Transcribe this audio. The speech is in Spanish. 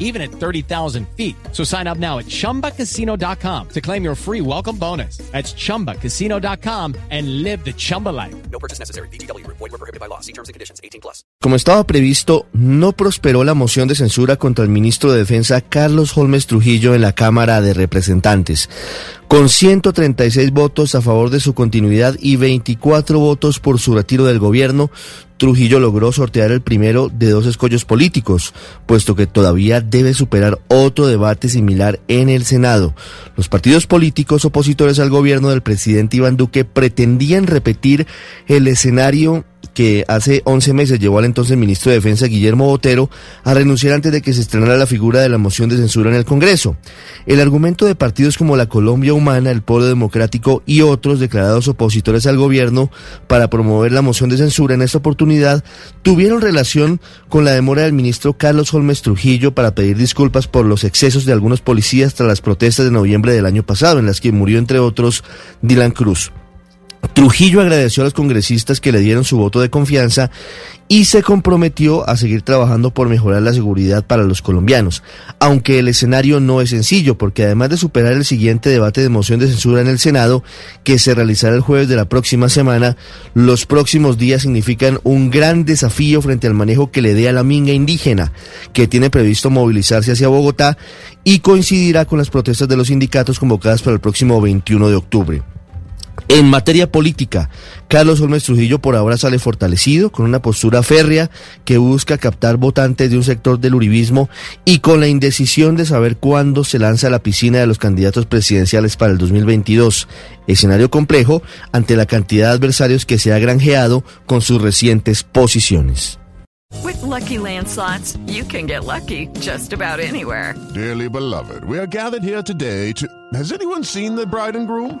even at 30,000 feet. So sign up now at chumbacasino.com to claim your free welcome bonus. That's chumbacasino.com and live the Chumba life. No purchase necessary. BGW. Void were prohibited by law. See terms and conditions. 18 plus. Como estaba previsto, no prosperó la moción de censura contra el ministro de Defensa Carlos Holmes Trujillo en la Cámara de Representantes. Con 136 votos a favor de su continuidad y 24 votos por su retiro del gobierno, Trujillo logró sortear el primero de dos escollos políticos, puesto que todavía debe superar otro debate similar en el Senado. Los partidos políticos opositores al gobierno del presidente Iván Duque pretendían repetir el escenario que hace 11 meses llevó al entonces ministro de Defensa Guillermo Botero a renunciar antes de que se estrenara la figura de la moción de censura en el Congreso. El argumento de partidos como la Colombia Humana, el Polo Democrático y otros declarados opositores al gobierno para promover la moción de censura en esta oportunidad tuvieron relación con la demora del ministro Carlos Holmes Trujillo para pedir disculpas por los excesos de algunos policías tras las protestas de noviembre del año pasado, en las que murió entre otros Dylan Cruz. Trujillo agradeció a los congresistas que le dieron su voto de confianza y se comprometió a seguir trabajando por mejorar la seguridad para los colombianos, aunque el escenario no es sencillo, porque además de superar el siguiente debate de moción de censura en el Senado, que se realizará el jueves de la próxima semana, los próximos días significan un gran desafío frente al manejo que le dé a la minga indígena, que tiene previsto movilizarse hacia Bogotá y coincidirá con las protestas de los sindicatos convocadas para el próximo 21 de octubre. En materia política, Carlos Holmes Trujillo por ahora sale fortalecido, con una postura férrea que busca captar votantes de un sector del uribismo y con la indecisión de saber cuándo se lanza a la piscina de los candidatos presidenciales para el 2022. Escenario complejo ante la cantidad de adversarios que se ha granjeado con sus recientes posiciones. With lucky landslots, you can get lucky just about anywhere. Dearly beloved, we are gathered here today to. Has anyone seen the bride and groom?